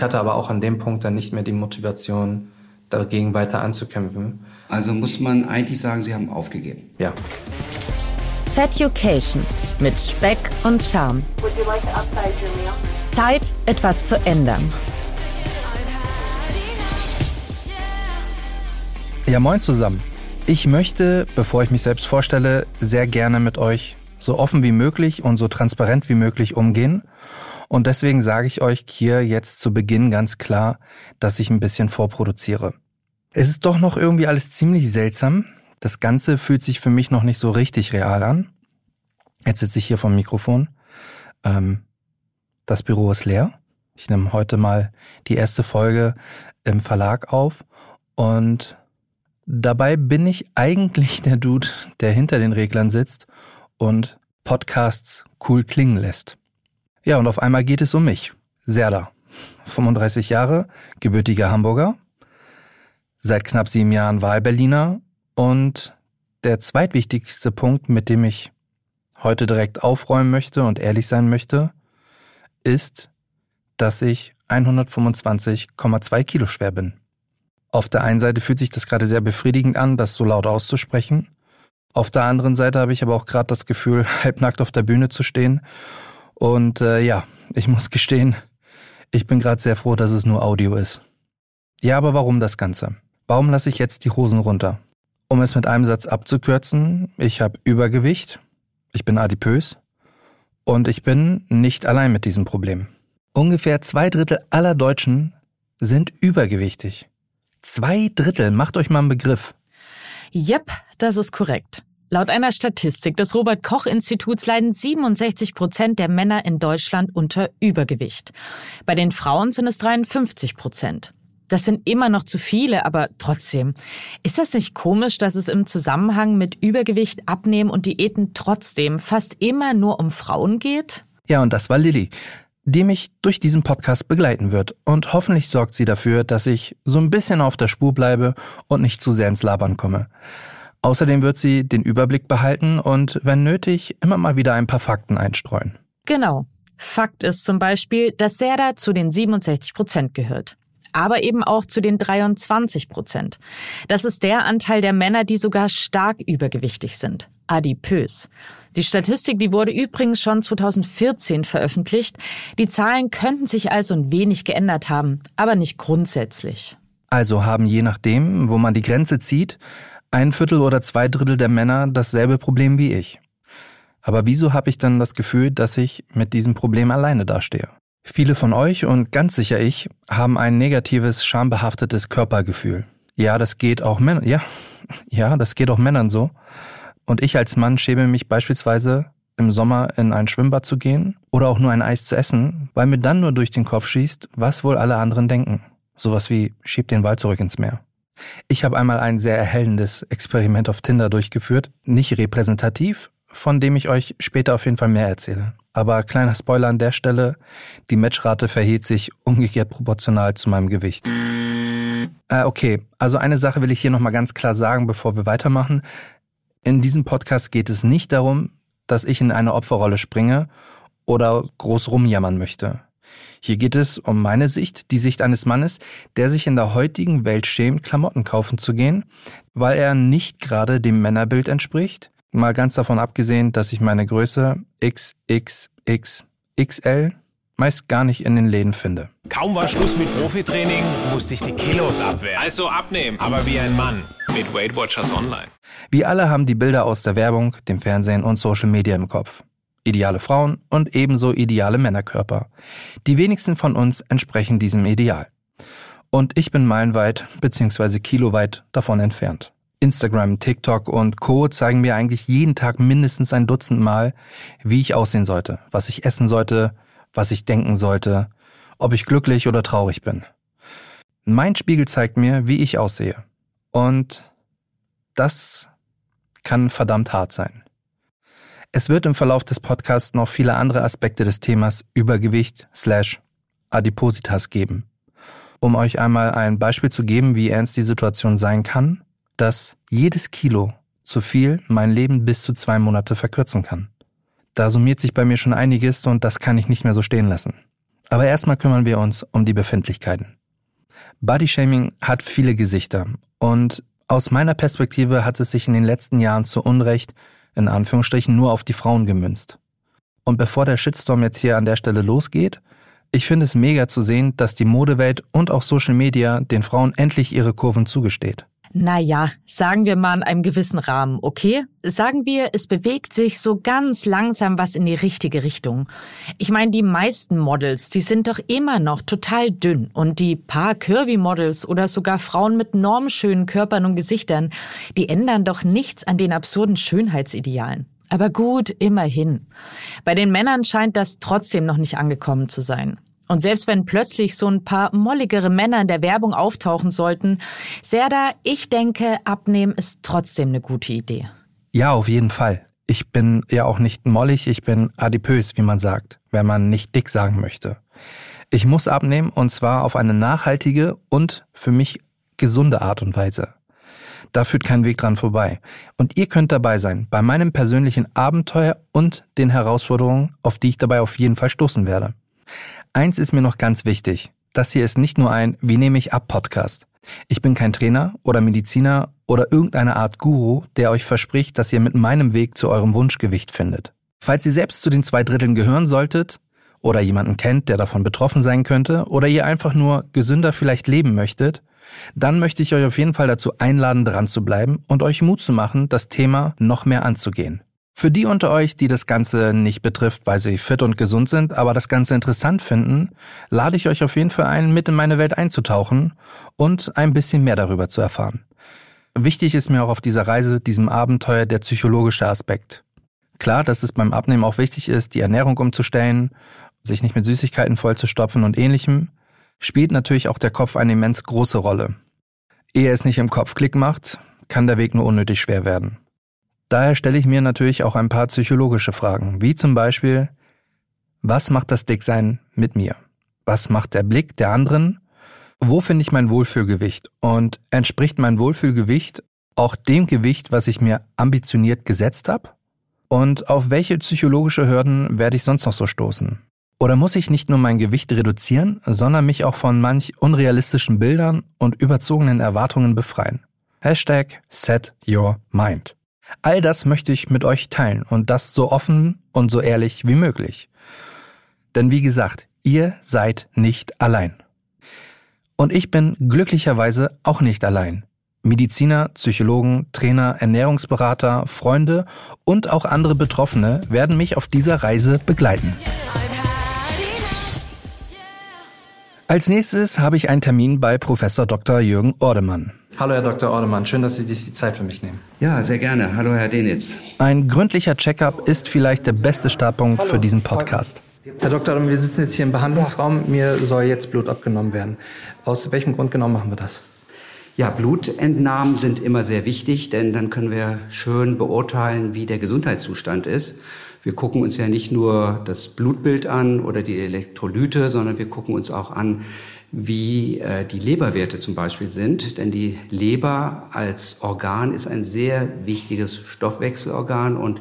Ich hatte aber auch an dem Punkt dann nicht mehr die Motivation, dagegen weiter anzukämpfen. Also muss man eigentlich sagen, Sie haben aufgegeben. Ja. Feducation mit Speck und Charme. Zeit, etwas zu ändern. Ja, moin zusammen. Ich möchte, bevor ich mich selbst vorstelle, sehr gerne mit euch so offen wie möglich und so transparent wie möglich umgehen. Und deswegen sage ich euch hier jetzt zu Beginn ganz klar, dass ich ein bisschen vorproduziere. Es ist doch noch irgendwie alles ziemlich seltsam. Das Ganze fühlt sich für mich noch nicht so richtig real an. Jetzt sitze ich hier vom Mikrofon. Ähm, das Büro ist leer. Ich nehme heute mal die erste Folge im Verlag auf und dabei bin ich eigentlich der Dude, der hinter den Reglern sitzt und Podcasts cool klingen lässt. Ja, und auf einmal geht es um mich. Serda. 35 Jahre, gebürtiger Hamburger, seit knapp sieben Jahren Wahlberliner und der zweitwichtigste Punkt, mit dem ich heute direkt aufräumen möchte und ehrlich sein möchte, ist, dass ich 125,2 Kilo schwer bin. Auf der einen Seite fühlt sich das gerade sehr befriedigend an, das so laut auszusprechen. Auf der anderen Seite habe ich aber auch gerade das Gefühl, halbnackt auf der Bühne zu stehen und äh, ja, ich muss gestehen, ich bin gerade sehr froh, dass es nur Audio ist. Ja, aber warum das Ganze? Warum lasse ich jetzt die Hosen runter? Um es mit einem Satz abzukürzen, ich habe Übergewicht, ich bin adipös und ich bin nicht allein mit diesem Problem. Ungefähr zwei Drittel aller Deutschen sind übergewichtig. Zwei Drittel, macht euch mal einen Begriff. Yep, das ist korrekt. Laut einer Statistik des Robert Koch Instituts leiden 67 Prozent der Männer in Deutschland unter Übergewicht. Bei den Frauen sind es 53 Prozent. Das sind immer noch zu viele, aber trotzdem. Ist das nicht komisch, dass es im Zusammenhang mit Übergewicht, Abnehmen und Diäten trotzdem fast immer nur um Frauen geht? Ja, und das war Lilly, die mich durch diesen Podcast begleiten wird. Und hoffentlich sorgt sie dafür, dass ich so ein bisschen auf der Spur bleibe und nicht zu sehr ins Labern komme. Außerdem wird sie den Überblick behalten und, wenn nötig, immer mal wieder ein paar Fakten einstreuen. Genau. Fakt ist zum Beispiel, dass Serda zu den 67 Prozent gehört. Aber eben auch zu den 23 Prozent. Das ist der Anteil der Männer, die sogar stark übergewichtig sind. Adipös. Die Statistik, die wurde übrigens schon 2014 veröffentlicht. Die Zahlen könnten sich also ein wenig geändert haben, aber nicht grundsätzlich. Also haben je nachdem, wo man die Grenze zieht, ein Viertel oder zwei Drittel der Männer dasselbe Problem wie ich. Aber wieso habe ich dann das Gefühl, dass ich mit diesem Problem alleine dastehe? Viele von euch und ganz sicher ich haben ein negatives, schambehaftetes Körpergefühl. Ja, das geht auch Männern, ja, ja, das geht auch Männern so. Und ich als Mann schäme mich beispielsweise im Sommer in ein Schwimmbad zu gehen oder auch nur ein Eis zu essen, weil mir dann nur durch den Kopf schießt, was wohl alle anderen denken. Sowas wie, schieb den Ball zurück ins Meer. Ich habe einmal ein sehr erhellendes Experiment auf Tinder durchgeführt, nicht repräsentativ, von dem ich euch später auf jeden Fall mehr erzähle. Aber kleiner Spoiler an der Stelle, die Matchrate verhielt sich umgekehrt proportional zu meinem Gewicht. Äh, okay, also eine Sache will ich hier nochmal ganz klar sagen, bevor wir weitermachen. In diesem Podcast geht es nicht darum, dass ich in eine Opferrolle springe oder groß rumjammern möchte. Hier geht es um meine Sicht, die Sicht eines Mannes, der sich in der heutigen Welt schämt, Klamotten kaufen zu gehen, weil er nicht gerade dem Männerbild entspricht. Mal ganz davon abgesehen, dass ich meine Größe XXXXL meist gar nicht in den Läden finde. Kaum war Schluss mit Profitraining, musste ich die Kilos abwehren. Also abnehmen, aber wie ein Mann. Mit Weight Watchers Online. Wir alle haben die Bilder aus der Werbung, dem Fernsehen und Social Media im Kopf ideale Frauen und ebenso ideale Männerkörper. Die wenigsten von uns entsprechen diesem Ideal. Und ich bin meilenweit bzw. kiloweit davon entfernt. Instagram, TikTok und Co zeigen mir eigentlich jeden Tag mindestens ein Dutzend Mal, wie ich aussehen sollte, was ich essen sollte, was ich denken sollte, ob ich glücklich oder traurig bin. Mein Spiegel zeigt mir, wie ich aussehe. Und das kann verdammt hart sein. Es wird im Verlauf des Podcasts noch viele andere Aspekte des Themas Übergewicht slash Adipositas geben. Um euch einmal ein Beispiel zu geben, wie ernst die Situation sein kann, dass jedes Kilo zu viel mein Leben bis zu zwei Monate verkürzen kann. Da summiert sich bei mir schon einiges und das kann ich nicht mehr so stehen lassen. Aber erstmal kümmern wir uns um die Befindlichkeiten. Bodyshaming hat viele Gesichter und aus meiner Perspektive hat es sich in den letzten Jahren zu Unrecht, in Anführungsstrichen, nur auf die Frauen gemünzt. Und bevor der Shitstorm jetzt hier an der Stelle losgeht, ich finde es mega zu sehen, dass die Modewelt und auch Social Media den Frauen endlich ihre Kurven zugesteht. Naja, sagen wir mal in einem gewissen Rahmen, okay? Sagen wir, es bewegt sich so ganz langsam was in die richtige Richtung. Ich meine, die meisten Models, die sind doch immer noch total dünn und die paar Curvy-Models oder sogar Frauen mit normschönen Körpern und Gesichtern, die ändern doch nichts an den absurden Schönheitsidealen. Aber gut, immerhin. Bei den Männern scheint das trotzdem noch nicht angekommen zu sein. Und selbst wenn plötzlich so ein paar molligere Männer in der Werbung auftauchen sollten, Serda, ich denke, abnehmen ist trotzdem eine gute Idee. Ja, auf jeden Fall. Ich bin ja auch nicht mollig, ich bin adipös, wie man sagt, wenn man nicht dick sagen möchte. Ich muss abnehmen und zwar auf eine nachhaltige und für mich gesunde Art und Weise. Da führt kein Weg dran vorbei. Und ihr könnt dabei sein bei meinem persönlichen Abenteuer und den Herausforderungen, auf die ich dabei auf jeden Fall stoßen werde. Eins ist mir noch ganz wichtig. Das hier ist nicht nur ein Wie nehme ich ab Podcast. Ich bin kein Trainer oder Mediziner oder irgendeine Art Guru, der euch verspricht, dass ihr mit meinem Weg zu eurem Wunschgewicht findet. Falls ihr selbst zu den zwei Dritteln gehören solltet oder jemanden kennt, der davon betroffen sein könnte oder ihr einfach nur gesünder vielleicht leben möchtet, dann möchte ich euch auf jeden Fall dazu einladen, dran zu bleiben und euch Mut zu machen, das Thema noch mehr anzugehen. Für die unter euch, die das Ganze nicht betrifft, weil sie fit und gesund sind, aber das Ganze interessant finden, lade ich euch auf jeden Fall ein, mit in meine Welt einzutauchen und ein bisschen mehr darüber zu erfahren. Wichtig ist mir auch auf dieser Reise, diesem Abenteuer, der psychologische Aspekt. Klar, dass es beim Abnehmen auch wichtig ist, die Ernährung umzustellen, sich nicht mit Süßigkeiten vollzustopfen und ähnlichem, spielt natürlich auch der Kopf eine immens große Rolle. Ehe es nicht im Kopf Klick macht, kann der Weg nur unnötig schwer werden. Daher stelle ich mir natürlich auch ein paar psychologische Fragen, wie zum Beispiel, was macht das Dicksein mit mir? Was macht der Blick der anderen? Wo finde ich mein Wohlfühlgewicht? Und entspricht mein Wohlfühlgewicht auch dem Gewicht, was ich mir ambitioniert gesetzt habe? Und auf welche psychologische Hürden werde ich sonst noch so stoßen? Oder muss ich nicht nur mein Gewicht reduzieren, sondern mich auch von manch unrealistischen Bildern und überzogenen Erwartungen befreien? Hashtag set your mind. All das möchte ich mit euch teilen und das so offen und so ehrlich wie möglich. Denn wie gesagt, ihr seid nicht allein. Und ich bin glücklicherweise auch nicht allein. Mediziner, Psychologen, Trainer, Ernährungsberater, Freunde und auch andere Betroffene werden mich auf dieser Reise begleiten. Als nächstes habe ich einen Termin bei Professor Dr. Jürgen Ordemann. Hallo, Herr Dr. Ordemann. Schön, dass Sie sich die Zeit für mich nehmen. Ja, sehr gerne. Hallo, Herr Denitz. Ein gründlicher Checkup ist vielleicht der beste Startpunkt Hallo. für diesen Podcast. Herr Dr. Ordemann, wir sitzen jetzt hier im Behandlungsraum. Mir soll jetzt Blut abgenommen werden. Aus welchem Grund genau machen wir das? Ja, Blutentnahmen sind immer sehr wichtig, denn dann können wir schön beurteilen, wie der Gesundheitszustand ist. Wir gucken uns ja nicht nur das Blutbild an oder die Elektrolyte, sondern wir gucken uns auch an, wie äh, die Leberwerte zum Beispiel sind. Denn die Leber als Organ ist ein sehr wichtiges Stoffwechselorgan und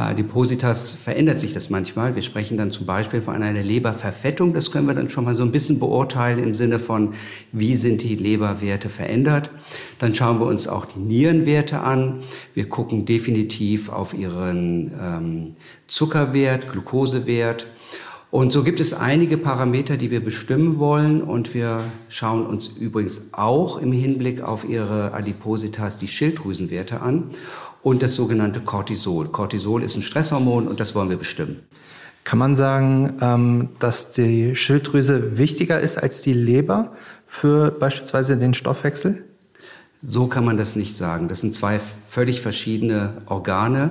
bei Adipositas verändert sich das manchmal. Wir sprechen dann zum Beispiel von einer Leberverfettung. Das können wir dann schon mal so ein bisschen beurteilen im Sinne von, wie sind die Leberwerte verändert. Dann schauen wir uns auch die Nierenwerte an. Wir gucken definitiv auf ihren ähm, Zuckerwert, Glukosewert. Und so gibt es einige Parameter, die wir bestimmen wollen. Und wir schauen uns übrigens auch im Hinblick auf ihre Adipositas die Schilddrüsenwerte an und das sogenannte Cortisol. Cortisol ist ein Stresshormon und das wollen wir bestimmen. Kann man sagen, ähm, dass die Schilddrüse wichtiger ist als die Leber für beispielsweise den Stoffwechsel? So kann man das nicht sagen. Das sind zwei völlig verschiedene Organe.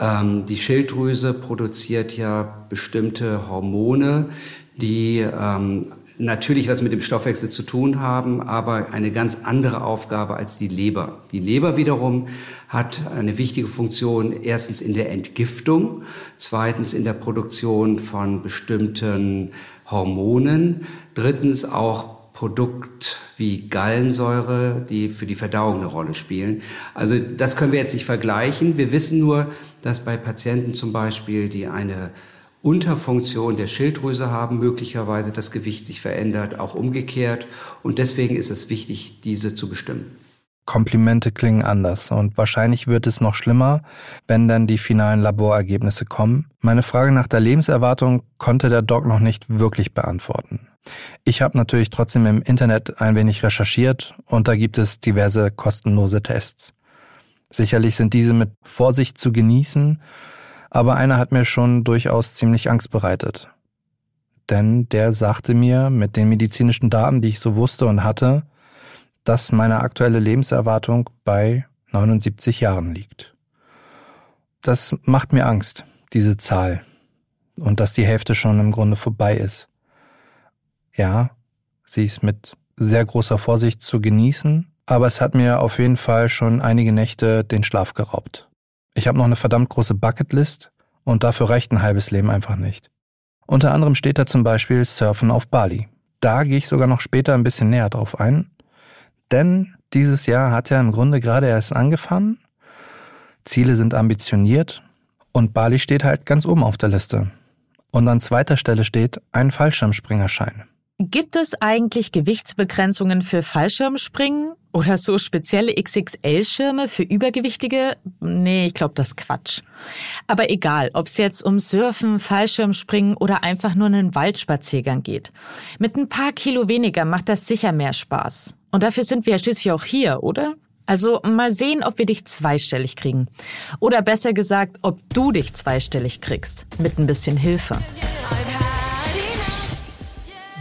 Ähm, die Schilddrüse produziert ja bestimmte Hormone, die ähm, natürlich was mit dem Stoffwechsel zu tun haben, aber eine ganz andere Aufgabe als die Leber. Die Leber wiederum hat eine wichtige Funktion erstens in der Entgiftung, zweitens in der Produktion von bestimmten Hormonen, drittens auch Produkt wie Gallensäure, die für die Verdauung eine Rolle spielen. Also das können wir jetzt nicht vergleichen. Wir wissen nur, dass bei Patienten zum Beispiel, die eine Unterfunktion der Schilddrüse haben, möglicherweise das Gewicht sich verändert, auch umgekehrt. Und deswegen ist es wichtig, diese zu bestimmen. Komplimente klingen anders und wahrscheinlich wird es noch schlimmer, wenn dann die finalen Laborergebnisse kommen. Meine Frage nach der Lebenserwartung konnte der Doc noch nicht wirklich beantworten. Ich habe natürlich trotzdem im Internet ein wenig recherchiert und da gibt es diverse kostenlose Tests. Sicherlich sind diese mit Vorsicht zu genießen, aber einer hat mir schon durchaus ziemlich Angst bereitet. Denn der sagte mir mit den medizinischen Daten, die ich so wusste und hatte, dass meine aktuelle Lebenserwartung bei 79 Jahren liegt. Das macht mir Angst, diese Zahl. Und dass die Hälfte schon im Grunde vorbei ist. Ja, sie ist mit sehr großer Vorsicht zu genießen, aber es hat mir auf jeden Fall schon einige Nächte den Schlaf geraubt. Ich habe noch eine verdammt große Bucketlist und dafür reicht ein halbes Leben einfach nicht. Unter anderem steht da zum Beispiel Surfen auf Bali. Da gehe ich sogar noch später ein bisschen näher drauf ein, denn dieses Jahr hat ja im Grunde gerade erst angefangen. Ziele sind ambitioniert und Bali steht halt ganz oben auf der Liste. Und an zweiter Stelle steht ein Fallschirmspringerschein. Gibt es eigentlich Gewichtsbegrenzungen für Fallschirmspringen oder so spezielle XXL-Schirme für Übergewichtige? Nee, ich glaube, das ist Quatsch. Aber egal, ob es jetzt um Surfen, Fallschirmspringen oder einfach nur einen Waldspaziergang geht. Mit ein paar Kilo weniger macht das sicher mehr Spaß. Und dafür sind wir ja schließlich auch hier, oder? Also mal sehen, ob wir dich zweistellig kriegen. Oder besser gesagt, ob du dich zweistellig kriegst. Mit ein bisschen Hilfe.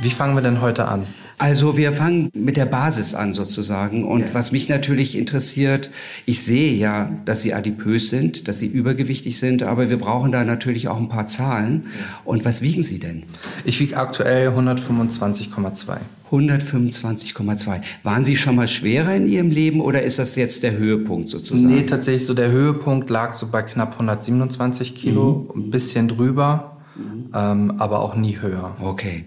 Wie fangen wir denn heute an? Also wir fangen mit der Basis an sozusagen. Und ja. was mich natürlich interessiert, ich sehe ja, dass Sie adipös sind, dass Sie übergewichtig sind, aber wir brauchen da natürlich auch ein paar Zahlen. Und was wiegen Sie denn? Ich wiege aktuell 125,2. 125,2. Waren Sie schon mal schwerer in Ihrem Leben oder ist das jetzt der Höhepunkt sozusagen? Nee, tatsächlich so der Höhepunkt lag so bei knapp 127 Kilo, mhm. ein bisschen drüber, mhm. ähm, aber auch nie höher. Okay.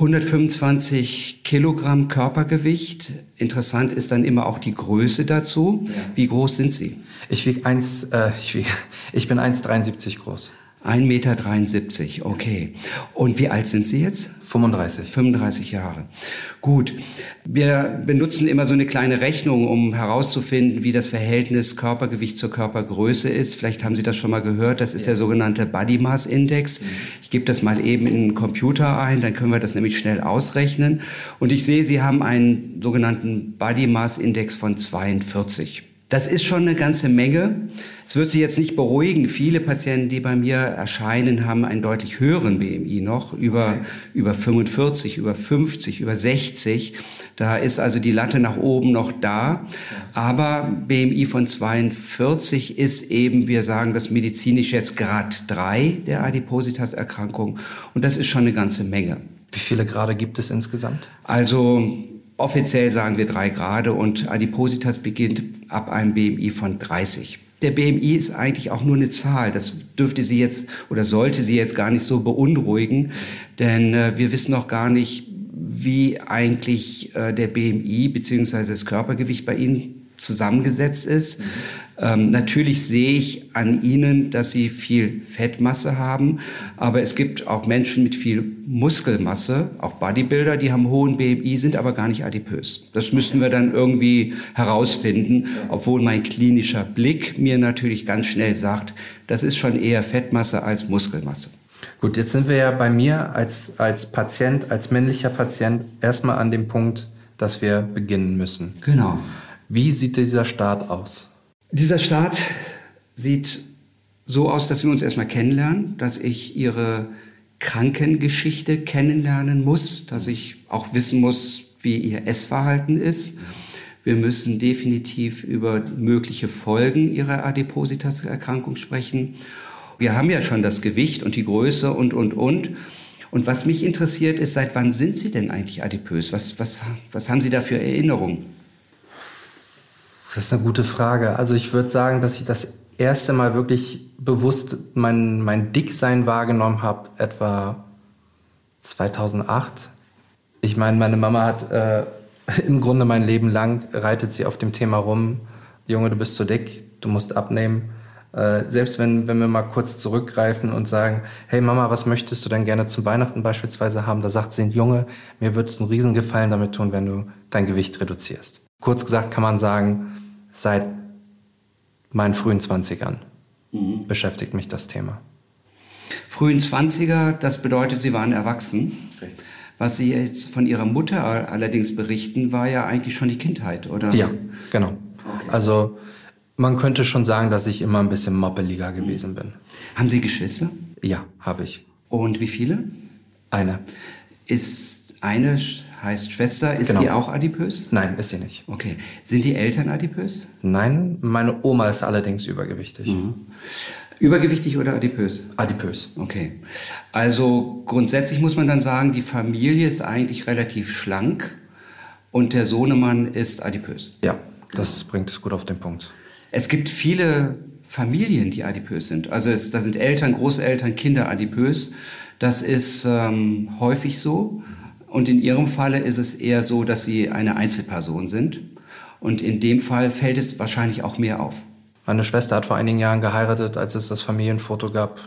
125 Kilogramm Körpergewicht. Interessant ist dann immer auch die Größe dazu. Ja. Wie groß sind Sie? Ich wiege eins, äh, ich, wieg, ich bin 1,73 groß. 1,73 Meter, okay. Und wie alt sind Sie jetzt? 35. 35 Jahre. Gut. Wir benutzen immer so eine kleine Rechnung, um herauszufinden, wie das Verhältnis Körpergewicht zur Körpergröße ist. Vielleicht haben Sie das schon mal gehört. Das ist der sogenannte Body Mass Index. Ich gebe das mal eben in den Computer ein, dann können wir das nämlich schnell ausrechnen. Und ich sehe, Sie haben einen sogenannten Body Mass Index von 42. Das ist schon eine ganze Menge. Es wird Sie jetzt nicht beruhigen. Viele Patienten, die bei mir erscheinen, haben einen deutlich höheren BMI noch, über, über 45, über 50, über 60. Da ist also die Latte nach oben noch da. Aber BMI von 42 ist eben, wir sagen das medizinisch jetzt Grad 3 der Adipositas-Erkrankung. Und das ist schon eine ganze Menge. Wie viele Grade gibt es insgesamt? Also Offiziell sagen wir drei Grade und Adipositas beginnt ab einem BMI von 30. Der BMI ist eigentlich auch nur eine Zahl. Das dürfte Sie jetzt oder sollte Sie jetzt gar nicht so beunruhigen, denn äh, wir wissen noch gar nicht, wie eigentlich äh, der BMI bzw. das Körpergewicht bei Ihnen zusammengesetzt ist. Mhm. Ähm, natürlich sehe ich an ihnen, dass sie viel Fettmasse haben, aber es gibt auch Menschen mit viel Muskelmasse, auch Bodybuilder, die haben hohen BMI, sind aber gar nicht adipös. Das müssten wir dann irgendwie herausfinden, obwohl mein klinischer Blick mir natürlich ganz schnell sagt, das ist schon eher Fettmasse als Muskelmasse. Gut, jetzt sind wir ja bei mir als, als Patient, als männlicher Patient erstmal an dem Punkt, dass wir beginnen müssen. Genau. Wie sieht dieser Start aus? Dieser Start sieht so aus, dass wir uns erstmal kennenlernen, dass ich ihre Krankengeschichte kennenlernen muss, dass ich auch wissen muss, wie ihr Essverhalten ist. Wir müssen definitiv über mögliche Folgen ihrer Adipositas-Erkrankung sprechen. Wir haben ja schon das Gewicht und die Größe und, und, und. Und was mich interessiert ist, seit wann sind Sie denn eigentlich adipös? Was, was, was haben Sie da für Erinnerungen? Das ist eine gute Frage. Also ich würde sagen, dass ich das erste Mal wirklich bewusst mein, mein Dicksein wahrgenommen habe, etwa 2008. Ich meine, meine Mama hat äh, im Grunde mein Leben lang reitet sie auf dem Thema rum, Junge, du bist zu dick, du musst abnehmen. Äh, selbst wenn, wenn wir mal kurz zurückgreifen und sagen, hey Mama, was möchtest du denn gerne zum Weihnachten beispielsweise haben? Da sagt sie, Junge, mir wird es einen Riesengefallen damit tun, wenn du dein Gewicht reduzierst. Kurz gesagt kann man sagen, seit meinen frühen Zwanzigern mhm. beschäftigt mich das Thema. Frühen Zwanziger, das bedeutet, Sie waren erwachsen. Richtig. Was Sie jetzt von Ihrer Mutter allerdings berichten, war ja eigentlich schon die Kindheit, oder? Ja, genau. Okay. Also man könnte schon sagen, dass ich immer ein bisschen moppeliger gewesen bin. Haben Sie Geschwister? Ja, habe ich. Und wie viele? Eine. Ist eine heißt Schwester, ist genau. sie auch adipös? Nein, ist sie nicht. Okay. Sind die Eltern adipös? Nein, meine Oma ist allerdings übergewichtig. Mhm. Übergewichtig oder adipös? Adipös. Okay. Also grundsätzlich muss man dann sagen, die Familie ist eigentlich relativ schlank und der Sohnemann ist adipös. Ja, das genau. bringt es gut auf den Punkt. Es gibt viele Familien, die adipös sind. Also es, da sind Eltern, Großeltern, Kinder adipös. Das ist ähm, häufig so. Und in Ihrem Falle ist es eher so, dass Sie eine Einzelperson sind. Und in dem Fall fällt es wahrscheinlich auch mehr auf. Meine Schwester hat vor einigen Jahren geheiratet, als es das Familienfoto gab,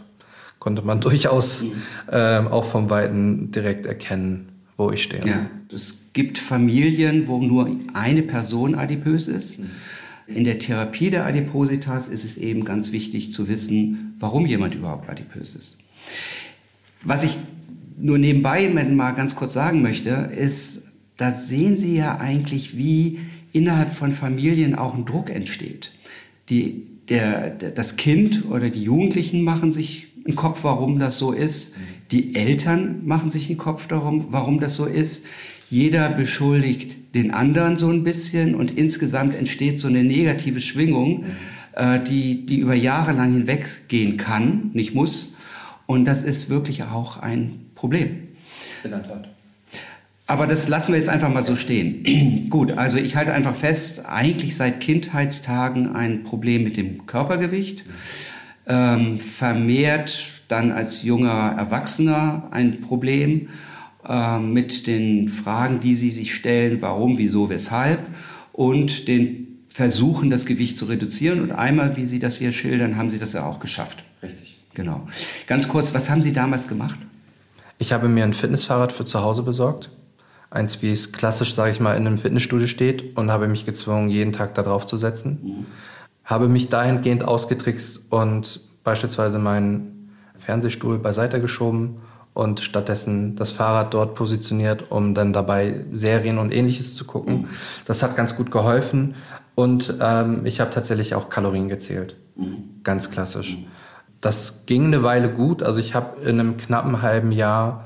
konnte man durchaus ähm, auch vom Weiten direkt erkennen, wo ich stehe. Ja, es gibt Familien, wo nur eine Person adipös ist. Mhm. In der Therapie der Adipositas ist es eben ganz wichtig zu wissen, warum jemand überhaupt adipös ist. Was ich nur nebenbei mal ganz kurz sagen möchte, ist, da sehen Sie ja eigentlich, wie innerhalb von Familien auch ein Druck entsteht. Die, der, der, das Kind oder die Jugendlichen machen sich einen Kopf, warum das so ist. Die Eltern machen sich einen Kopf darum, warum das so ist. Jeder beschuldigt den anderen so ein bisschen und insgesamt entsteht so eine negative Schwingung, äh, die, die über Jahre lang hinweggehen kann, nicht muss. Und das ist wirklich auch ein Problem. In der Tat. Aber das lassen wir jetzt einfach mal so stehen. Gut, also ich halte einfach fest, eigentlich seit Kindheitstagen ein Problem mit dem Körpergewicht, ähm, vermehrt dann als junger Erwachsener ein Problem äh, mit den Fragen, die Sie sich stellen, warum, wieso, weshalb und den Versuchen, das Gewicht zu reduzieren. Und einmal, wie Sie das hier schildern, haben Sie das ja auch geschafft. Richtig. Genau. Ganz kurz, was haben Sie damals gemacht? Ich habe mir ein Fitnessfahrrad für zu Hause besorgt. Eins, wie es klassisch, sage ich mal, in einem Fitnessstudio steht und habe mich gezwungen, jeden Tag da drauf zu setzen. Mhm. Habe mich dahingehend ausgetrickst und beispielsweise meinen Fernsehstuhl beiseite geschoben und stattdessen das Fahrrad dort positioniert, um dann dabei Serien und ähnliches zu gucken. Mhm. Das hat ganz gut geholfen und ähm, ich habe tatsächlich auch Kalorien gezählt. Mhm. Ganz klassisch. Mhm das ging eine Weile gut. Also ich habe in einem knappen halben Jahr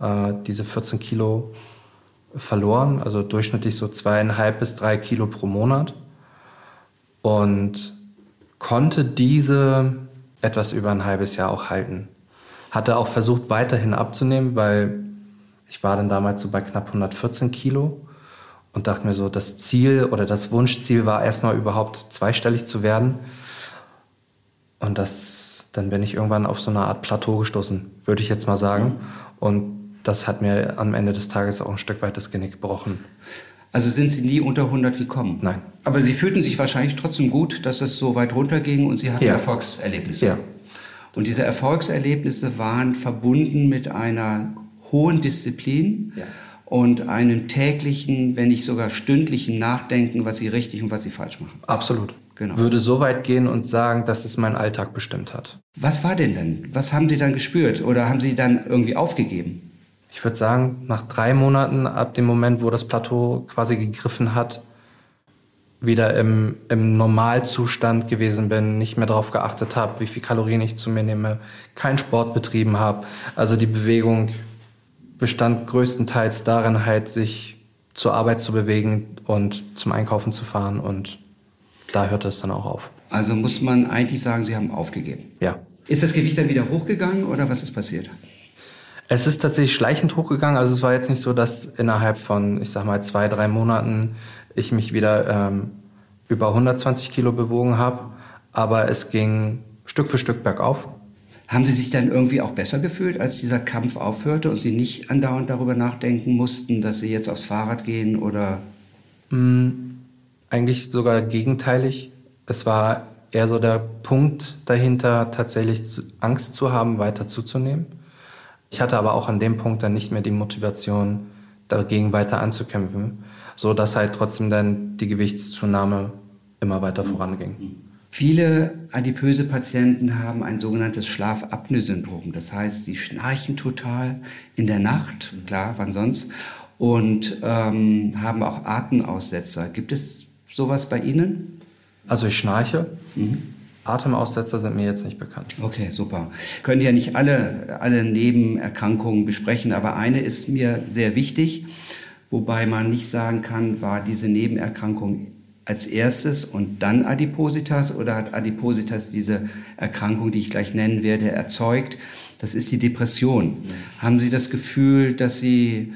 äh, diese 14 Kilo verloren, also durchschnittlich so zweieinhalb bis drei Kilo pro Monat und konnte diese etwas über ein halbes Jahr auch halten. Hatte auch versucht weiterhin abzunehmen, weil ich war dann damals so bei knapp 114 Kilo und dachte mir so, das Ziel oder das Wunschziel war erstmal überhaupt zweistellig zu werden. Und das dann bin ich irgendwann auf so eine Art Plateau gestoßen, würde ich jetzt mal sagen. Und das hat mir am Ende des Tages auch ein Stück weit das Genick gebrochen. Also sind Sie nie unter 100 gekommen? Nein. Aber Sie fühlten sich wahrscheinlich trotzdem gut, dass es so weit runterging und Sie hatten ja. Erfolgserlebnisse. Ja. Und diese Erfolgserlebnisse waren verbunden mit einer hohen Disziplin ja. und einem täglichen, wenn nicht sogar stündlichen Nachdenken, was Sie richtig und was Sie falsch machen. Absolut. Genau. Würde so weit gehen und sagen, dass es meinen Alltag bestimmt hat. Was war denn denn? Was haben Sie dann gespürt? Oder haben Sie dann irgendwie aufgegeben? Ich würde sagen, nach drei Monaten, ab dem Moment, wo das Plateau quasi gegriffen hat, wieder im, im Normalzustand gewesen bin, nicht mehr darauf geachtet habe, wie viel Kalorien ich zu mir nehme, keinen Sport betrieben habe. Also die Bewegung bestand größtenteils darin, halt sich zur Arbeit zu bewegen und zum Einkaufen zu fahren und da hört es dann auch auf. Also muss man eigentlich sagen, Sie haben aufgegeben. Ja. Ist das Gewicht dann wieder hochgegangen oder was ist passiert? Es ist tatsächlich schleichend hochgegangen. Also es war jetzt nicht so, dass innerhalb von, ich sag mal, zwei, drei Monaten ich mich wieder ähm, über 120 Kilo bewogen habe. Aber es ging Stück für Stück bergauf. Haben Sie sich dann irgendwie auch besser gefühlt, als dieser Kampf aufhörte und Sie nicht andauernd darüber nachdenken mussten, dass Sie jetzt aufs Fahrrad gehen oder? Mm, eigentlich sogar gegenteilig. Es war eher so der Punkt dahinter, tatsächlich Angst zu haben, weiter zuzunehmen. Ich hatte aber auch an dem Punkt dann nicht mehr die Motivation, dagegen weiter anzukämpfen, so dass halt trotzdem dann die Gewichtszunahme immer weiter voranging. Viele adipöse Patienten haben ein sogenanntes Schlafapnoe-Syndrom. Das heißt, sie schnarchen total in der Nacht, klar, wann sonst, und ähm, haben auch Atemaussetzer. Gibt es sowas bei Ihnen? Also ich schnarche. Mhm. Atemaussetzer sind mir jetzt nicht bekannt. Okay, super. Können ja nicht alle, alle Nebenerkrankungen besprechen, aber eine ist mir sehr wichtig, wobei man nicht sagen kann, war diese Nebenerkrankung als erstes und dann Adipositas oder hat Adipositas diese Erkrankung, die ich gleich nennen werde, erzeugt? Das ist die Depression. Mhm. Haben Sie das Gefühl, dass Sie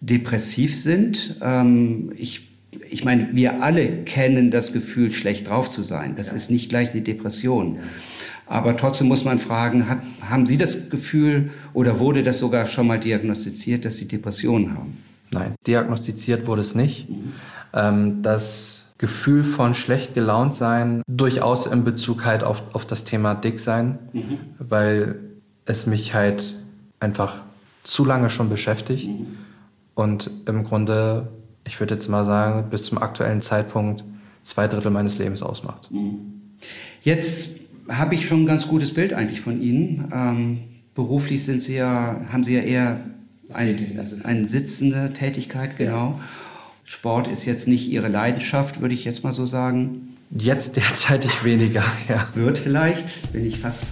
depressiv sind? Ähm, ich ich meine, wir alle kennen das Gefühl, schlecht drauf zu sein. Das ja. ist nicht gleich eine Depression. Ja. Aber trotzdem muss man fragen, hat, haben Sie das Gefühl oder wurde das sogar schon mal diagnostiziert, dass Sie Depressionen haben? Nein, diagnostiziert wurde es nicht. Mhm. Ähm, das Gefühl von schlecht gelaunt sein durchaus in Bezug halt auf, auf das Thema dick sein, mhm. weil es mich halt einfach zu lange schon beschäftigt mhm. und im Grunde ich würde jetzt mal sagen, bis zum aktuellen Zeitpunkt zwei Drittel meines Lebens ausmacht. Mhm. Jetzt habe ich schon ein ganz gutes Bild eigentlich von Ihnen. Ähm, beruflich sind Sie ja, haben Sie ja eher eine, eine sitzende Tätigkeit, genau. Ja. Sport ist jetzt nicht Ihre Leidenschaft, würde ich jetzt mal so sagen. Jetzt derzeitig weniger, ja. Wird vielleicht, bin ich fast,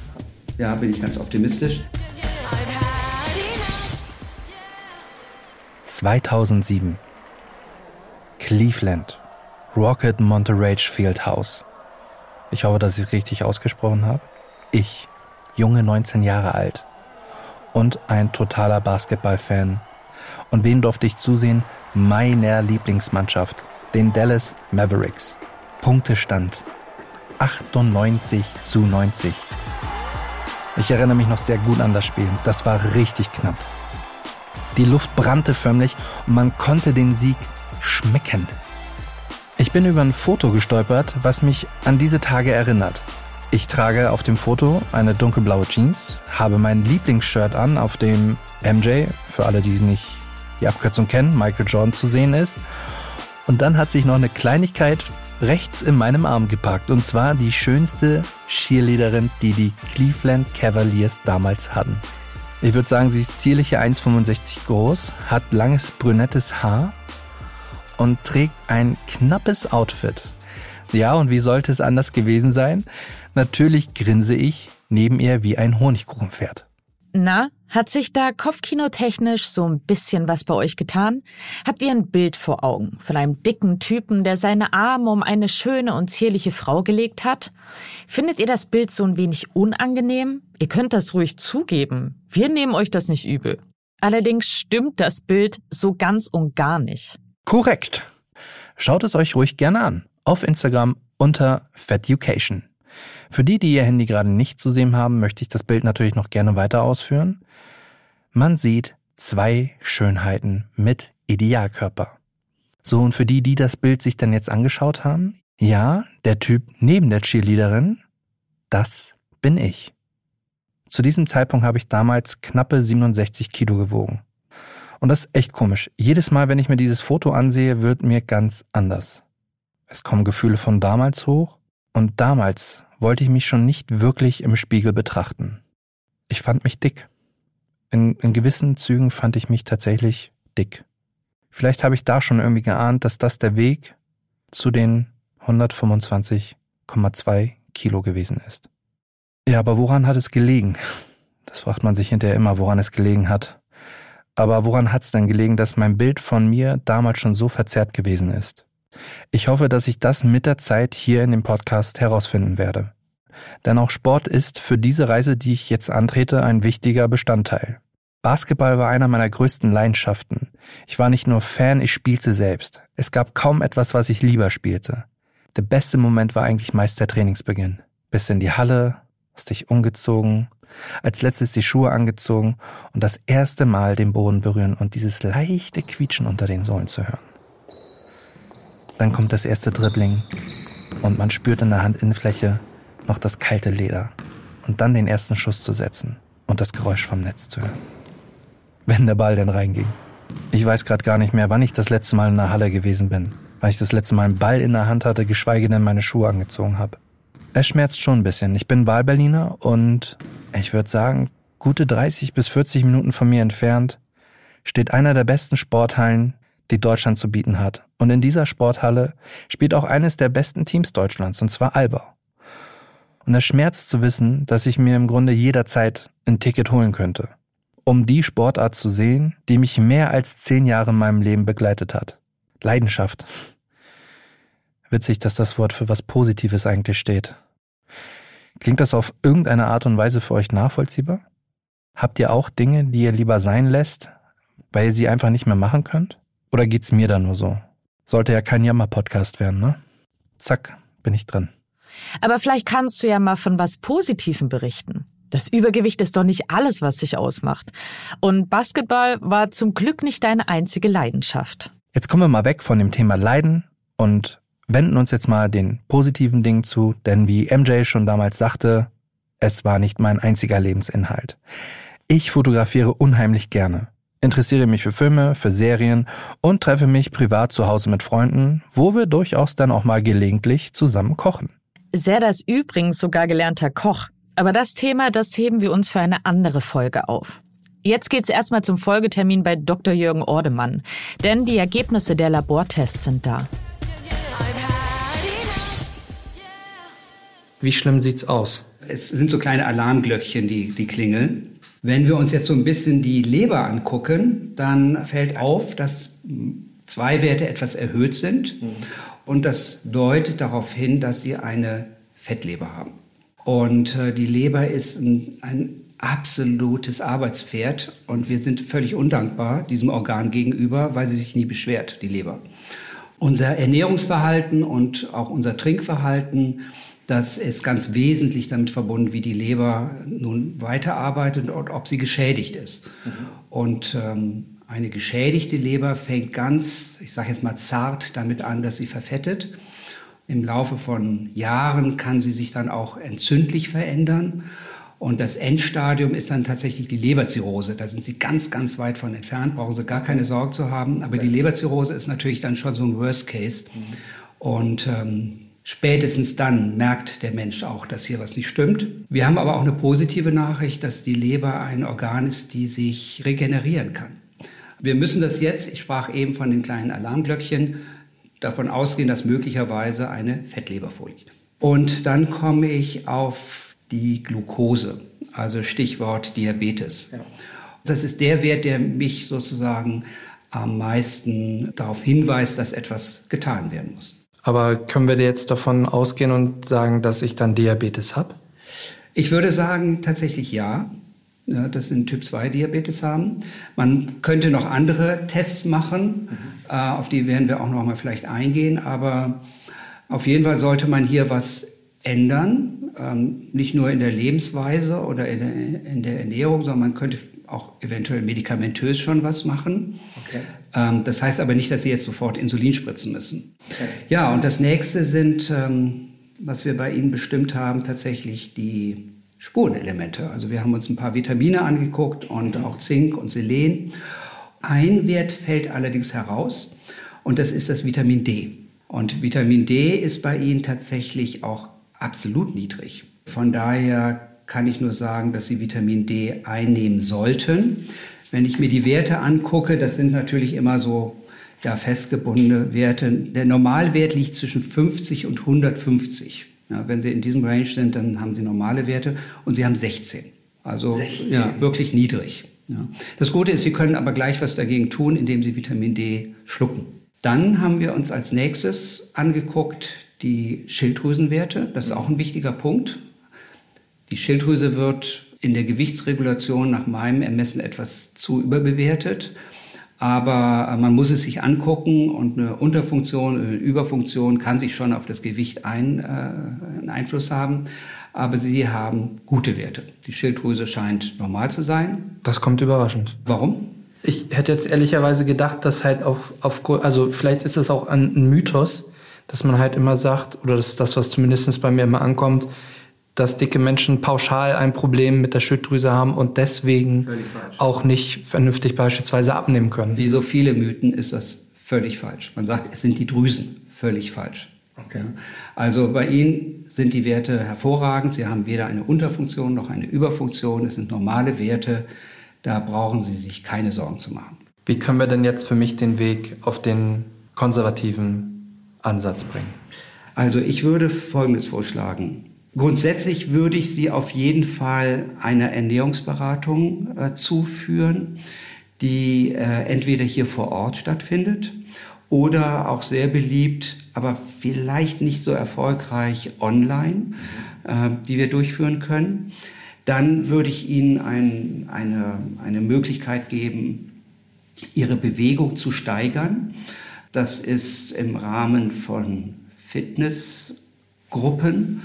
ja, bin ich ganz optimistisch. 2007 Cleveland, Rocket Monterey Field House. Ich hoffe, dass ich es richtig ausgesprochen habe. Ich, junge 19 Jahre alt und ein totaler Basketballfan. Und wen durfte ich zusehen? Meiner Lieblingsmannschaft, den Dallas Mavericks. Punktestand 98 zu 90. Ich erinnere mich noch sehr gut an das Spiel. Das war richtig knapp. Die Luft brannte förmlich und man konnte den Sieg schmecken. Ich bin über ein Foto gestolpert, was mich an diese Tage erinnert. Ich trage auf dem Foto eine dunkelblaue Jeans, habe mein Lieblingsshirt an, auf dem MJ, für alle, die nicht die Abkürzung kennen, Michael Jordan zu sehen ist. Und dann hat sich noch eine Kleinigkeit rechts in meinem Arm gepackt. Und zwar die schönste Cheerleaderin, die die Cleveland Cavaliers damals hatten. Ich würde sagen, sie ist zierliche 1,65 groß, hat langes brünettes Haar und trägt ein knappes Outfit. Ja, und wie sollte es anders gewesen sein? Natürlich grinse ich neben ihr wie ein Honigkuchenpferd. Na, hat sich da kopfkinotechnisch so ein bisschen was bei euch getan? Habt ihr ein Bild vor Augen von einem dicken Typen, der seine Arme um eine schöne und zierliche Frau gelegt hat? Findet ihr das Bild so ein wenig unangenehm? Ihr könnt das ruhig zugeben. Wir nehmen euch das nicht übel. Allerdings stimmt das Bild so ganz und gar nicht. Korrekt. Schaut es euch ruhig gerne an. Auf Instagram unter Feducation. Für die, die ihr Handy gerade nicht zu sehen haben, möchte ich das Bild natürlich noch gerne weiter ausführen. Man sieht zwei Schönheiten mit Idealkörper. So, und für die, die das Bild sich dann jetzt angeschaut haben, ja, der Typ neben der Cheerleaderin, das bin ich. Zu diesem Zeitpunkt habe ich damals knappe 67 Kilo gewogen. Und das ist echt komisch. Jedes Mal, wenn ich mir dieses Foto ansehe, wird mir ganz anders. Es kommen Gefühle von damals hoch und damals wollte ich mich schon nicht wirklich im Spiegel betrachten. Ich fand mich dick. In, in gewissen Zügen fand ich mich tatsächlich dick. Vielleicht habe ich da schon irgendwie geahnt, dass das der Weg zu den 125,2 Kilo gewesen ist. Ja, aber woran hat es gelegen? Das fragt man sich hinterher immer, woran es gelegen hat. Aber woran hat es denn gelegen, dass mein Bild von mir damals schon so verzerrt gewesen ist? Ich hoffe, dass ich das mit der Zeit hier in dem Podcast herausfinden werde. Denn auch Sport ist für diese Reise, die ich jetzt antrete, ein wichtiger Bestandteil. Basketball war einer meiner größten Leidenschaften. Ich war nicht nur Fan, ich spielte selbst. Es gab kaum etwas, was ich lieber spielte. Der beste Moment war eigentlich meist der Trainingsbeginn. Bist in die Halle, hast dich umgezogen, als letztes die Schuhe angezogen und das erste Mal den Boden berühren und dieses leichte Quietschen unter den Sohlen zu hören. Dann kommt das erste Dribbling und man spürt in der Handinnenfläche noch das kalte Leder und dann den ersten Schuss zu setzen und das Geräusch vom Netz zu hören. Wenn der Ball denn reinging. Ich weiß gerade gar nicht mehr, wann ich das letzte Mal in der Halle gewesen bin, weil ich das letzte Mal einen Ball in der Hand hatte, geschweige denn meine Schuhe angezogen habe. Es schmerzt schon ein bisschen. Ich bin Wahlberliner und ich würde sagen, gute 30 bis 40 Minuten von mir entfernt steht einer der besten Sporthallen, die Deutschland zu bieten hat. Und in dieser Sporthalle spielt auch eines der besten Teams Deutschlands, und zwar Alba. Und es schmerzt zu wissen, dass ich mir im Grunde jederzeit ein Ticket holen könnte, um die Sportart zu sehen, die mich mehr als zehn Jahre in meinem Leben begleitet hat. Leidenschaft. Witzig, dass das Wort für was Positives eigentlich steht. Klingt das auf irgendeine Art und Weise für euch nachvollziehbar? Habt ihr auch Dinge, die ihr lieber sein lässt, weil ihr sie einfach nicht mehr machen könnt? Oder geht's mir da nur so? Sollte ja kein Jammer-Podcast werden, ne? Zack, bin ich drin. Aber vielleicht kannst du ja mal von was Positivem berichten. Das Übergewicht ist doch nicht alles, was sich ausmacht. Und Basketball war zum Glück nicht deine einzige Leidenschaft. Jetzt kommen wir mal weg von dem Thema Leiden und wenden uns jetzt mal den positiven Dingen zu, denn wie MJ schon damals sagte, es war nicht mein einziger Lebensinhalt. Ich fotografiere unheimlich gerne interessiere mich für Filme, für Serien und treffe mich privat zu Hause mit Freunden, wo wir durchaus dann auch mal gelegentlich zusammen kochen. Serda ist übrigens sogar gelernter Koch. Aber das Thema, das heben wir uns für eine andere Folge auf. Jetzt geht's erstmal zum Folgetermin bei Dr. Jürgen Ordemann, denn die Ergebnisse der Labortests sind da. Wie schlimm sieht's aus? Es sind so kleine Alarmglöckchen, die, die klingeln. Wenn wir uns jetzt so ein bisschen die Leber angucken, dann fällt auf, dass zwei Werte etwas erhöht sind. Mhm. Und das deutet darauf hin, dass sie eine Fettleber haben. Und äh, die Leber ist ein, ein absolutes Arbeitspferd und wir sind völlig undankbar diesem Organ gegenüber, weil sie sich nie beschwert, die Leber. Unser Ernährungsverhalten und auch unser Trinkverhalten das ist ganz wesentlich damit verbunden, wie die Leber nun weiterarbeitet und ob sie geschädigt ist. Mhm. Und ähm, eine geschädigte Leber fängt ganz, ich sage jetzt mal zart damit an, dass sie verfettet. Im Laufe von Jahren kann sie sich dann auch entzündlich verändern. Und das Endstadium ist dann tatsächlich die Leberzirrhose. Da sind Sie ganz, ganz weit von entfernt, brauchen Sie gar keine Sorge zu haben. Aber die Leberzirrhose ist natürlich dann schon so ein Worst Case. Mhm. Und ähm, Spätestens dann merkt der Mensch auch, dass hier was nicht stimmt. Wir haben aber auch eine positive Nachricht, dass die Leber ein Organ ist, die sich regenerieren kann. Wir müssen das jetzt, ich sprach eben von den kleinen Alarmglöckchen, davon ausgehen, dass möglicherweise eine Fettleber vorliegt. Und dann komme ich auf die Glucose, also Stichwort Diabetes. Ja. Das ist der Wert, der mich sozusagen am meisten darauf hinweist, dass etwas getan werden muss. Aber können wir jetzt davon ausgehen und sagen, dass ich dann Diabetes habe? Ich würde sagen, tatsächlich ja. ja dass sie einen Typ-2-Diabetes haben. Man könnte noch andere Tests machen, mhm. äh, auf die werden wir auch noch mal vielleicht eingehen. Aber auf jeden Fall sollte man hier was ändern. Ähm, nicht nur in der Lebensweise oder in der, in der Ernährung, sondern man könnte auch eventuell medikamentös schon was machen. Okay. Ähm, das heißt aber nicht, dass Sie jetzt sofort Insulin spritzen müssen. Okay. Ja, und das nächste sind, ähm, was wir bei Ihnen bestimmt haben, tatsächlich die Spurenelemente. Also wir haben uns ein paar Vitamine angeguckt und auch Zink und Selen. Ein Wert fällt allerdings heraus und das ist das Vitamin D. Und Vitamin D ist bei Ihnen tatsächlich auch absolut niedrig. Von daher kann ich nur sagen, dass Sie Vitamin D einnehmen sollten. Wenn ich mir die Werte angucke, das sind natürlich immer so ja, festgebundene Werte. Der Normalwert liegt zwischen 50 und 150. Ja, wenn Sie in diesem Range sind, dann haben Sie normale Werte und Sie haben 16. Also 16. Ja, wirklich niedrig. Ja. Das Gute ist, Sie können aber gleich was dagegen tun, indem Sie Vitamin D schlucken. Dann haben wir uns als nächstes angeguckt die Schilddrüsenwerte. Das ist auch ein wichtiger Punkt. Die Schilddrüse wird in der Gewichtsregulation nach meinem Ermessen etwas zu überbewertet. Aber man muss es sich angucken und eine Unterfunktion, eine Überfunktion kann sich schon auf das Gewicht ein, äh, einen Einfluss haben. Aber sie haben gute Werte. Die Schilddrüse scheint normal zu sein. Das kommt überraschend. Warum? Ich hätte jetzt ehrlicherweise gedacht, dass halt auf, auf also vielleicht ist es auch ein Mythos, dass man halt immer sagt, oder das ist das, was zumindest bei mir immer ankommt, dass dicke Menschen pauschal ein Problem mit der Schilddrüse haben und deswegen auch nicht vernünftig beispielsweise abnehmen können. Wie so viele Mythen ist das völlig falsch. Man sagt, es sind die Drüsen. Völlig falsch. Okay. Also bei Ihnen sind die Werte hervorragend. Sie haben weder eine Unterfunktion noch eine Überfunktion. Es sind normale Werte. Da brauchen Sie sich keine Sorgen zu machen. Wie können wir denn jetzt für mich den Weg auf den konservativen Ansatz bringen? Also ich würde Folgendes vorschlagen. Grundsätzlich würde ich Sie auf jeden Fall einer Ernährungsberatung äh, zuführen, die äh, entweder hier vor Ort stattfindet oder auch sehr beliebt, aber vielleicht nicht so erfolgreich online, äh, die wir durchführen können. Dann würde ich Ihnen ein, eine, eine Möglichkeit geben, Ihre Bewegung zu steigern. Das ist im Rahmen von Fitnessgruppen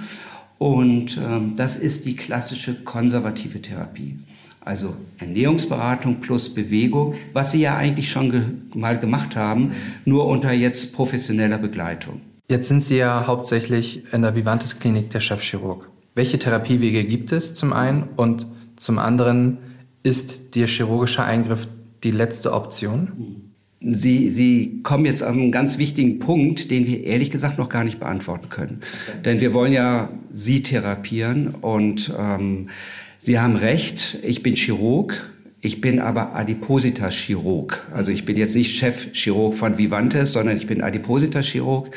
und ähm, das ist die klassische konservative Therapie. Also Ernährungsberatung plus Bewegung, was Sie ja eigentlich schon ge mal gemacht haben, nur unter jetzt professioneller Begleitung. Jetzt sind Sie ja hauptsächlich in der Vivantes Klinik der Chefchirurg. Welche Therapiewege gibt es zum einen und zum anderen ist der chirurgische Eingriff die letzte Option? Sie, Sie kommen jetzt an einen ganz wichtigen Punkt, den wir ehrlich gesagt noch gar nicht beantworten können. Okay. Denn wir wollen ja Sie therapieren und ähm, Sie haben recht, ich bin Chirurg, ich bin aber Adipositas-Chirurg. Also ich bin jetzt nicht Chefchirurg von Vivantes, sondern ich bin Adipositas-Chirurg,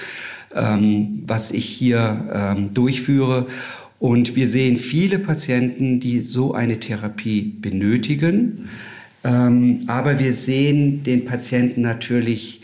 ähm, was ich hier ähm, durchführe. Und wir sehen viele Patienten, die so eine Therapie benötigen. Ähm, aber wir sehen den Patienten natürlich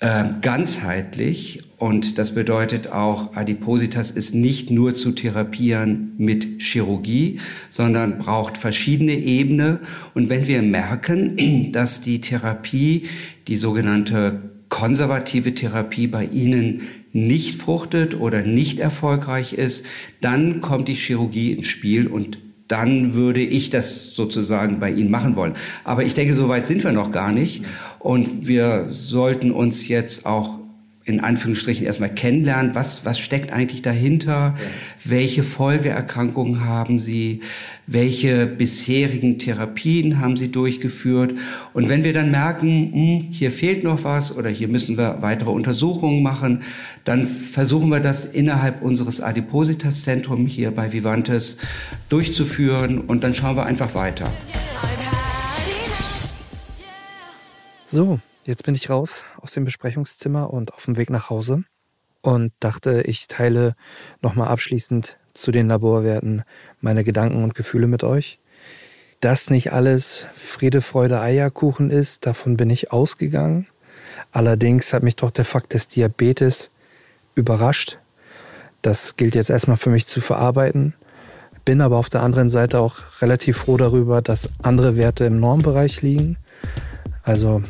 äh, ganzheitlich und das bedeutet auch, Adipositas ist nicht nur zu therapieren mit Chirurgie, sondern braucht verschiedene Ebenen. Und wenn wir merken, dass die Therapie, die sogenannte konservative Therapie bei Ihnen nicht fruchtet oder nicht erfolgreich ist, dann kommt die Chirurgie ins Spiel und dann würde ich das sozusagen bei Ihnen machen wollen. Aber ich denke, so weit sind wir noch gar nicht. Und wir sollten uns jetzt auch in Anführungsstrichen erstmal kennenlernen, was, was steckt eigentlich dahinter, ja. welche Folgeerkrankungen haben Sie, welche bisherigen Therapien haben Sie durchgeführt. Und wenn wir dann merken, hm, hier fehlt noch was oder hier müssen wir weitere Untersuchungen machen, dann versuchen wir das innerhalb unseres Adipositas-Zentrum hier bei Vivantes durchzuführen und dann schauen wir einfach weiter. So, Jetzt bin ich raus aus dem Besprechungszimmer und auf dem Weg nach Hause und dachte, ich teile nochmal abschließend zu den Laborwerten meine Gedanken und Gefühle mit euch. Dass nicht alles Friede, Freude, Eierkuchen ist, davon bin ich ausgegangen. Allerdings hat mich doch der Fakt des Diabetes überrascht. Das gilt jetzt erstmal für mich zu verarbeiten. Bin aber auf der anderen Seite auch relativ froh darüber, dass andere Werte im Normbereich liegen. Also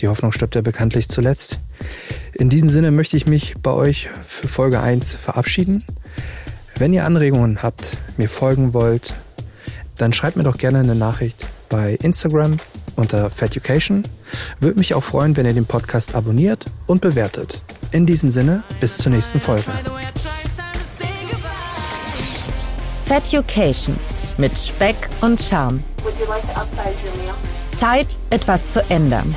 die Hoffnung stirbt ja bekanntlich zuletzt. In diesem Sinne möchte ich mich bei euch für Folge 1 verabschieden. Wenn ihr Anregungen habt, mir folgen wollt, dann schreibt mir doch gerne eine Nachricht bei Instagram unter Feducation. Würde mich auch freuen, wenn ihr den Podcast abonniert und bewertet. In diesem Sinne, bis zur nächsten Folge. Feducation mit Speck und Charme. Zeit, etwas zu ändern.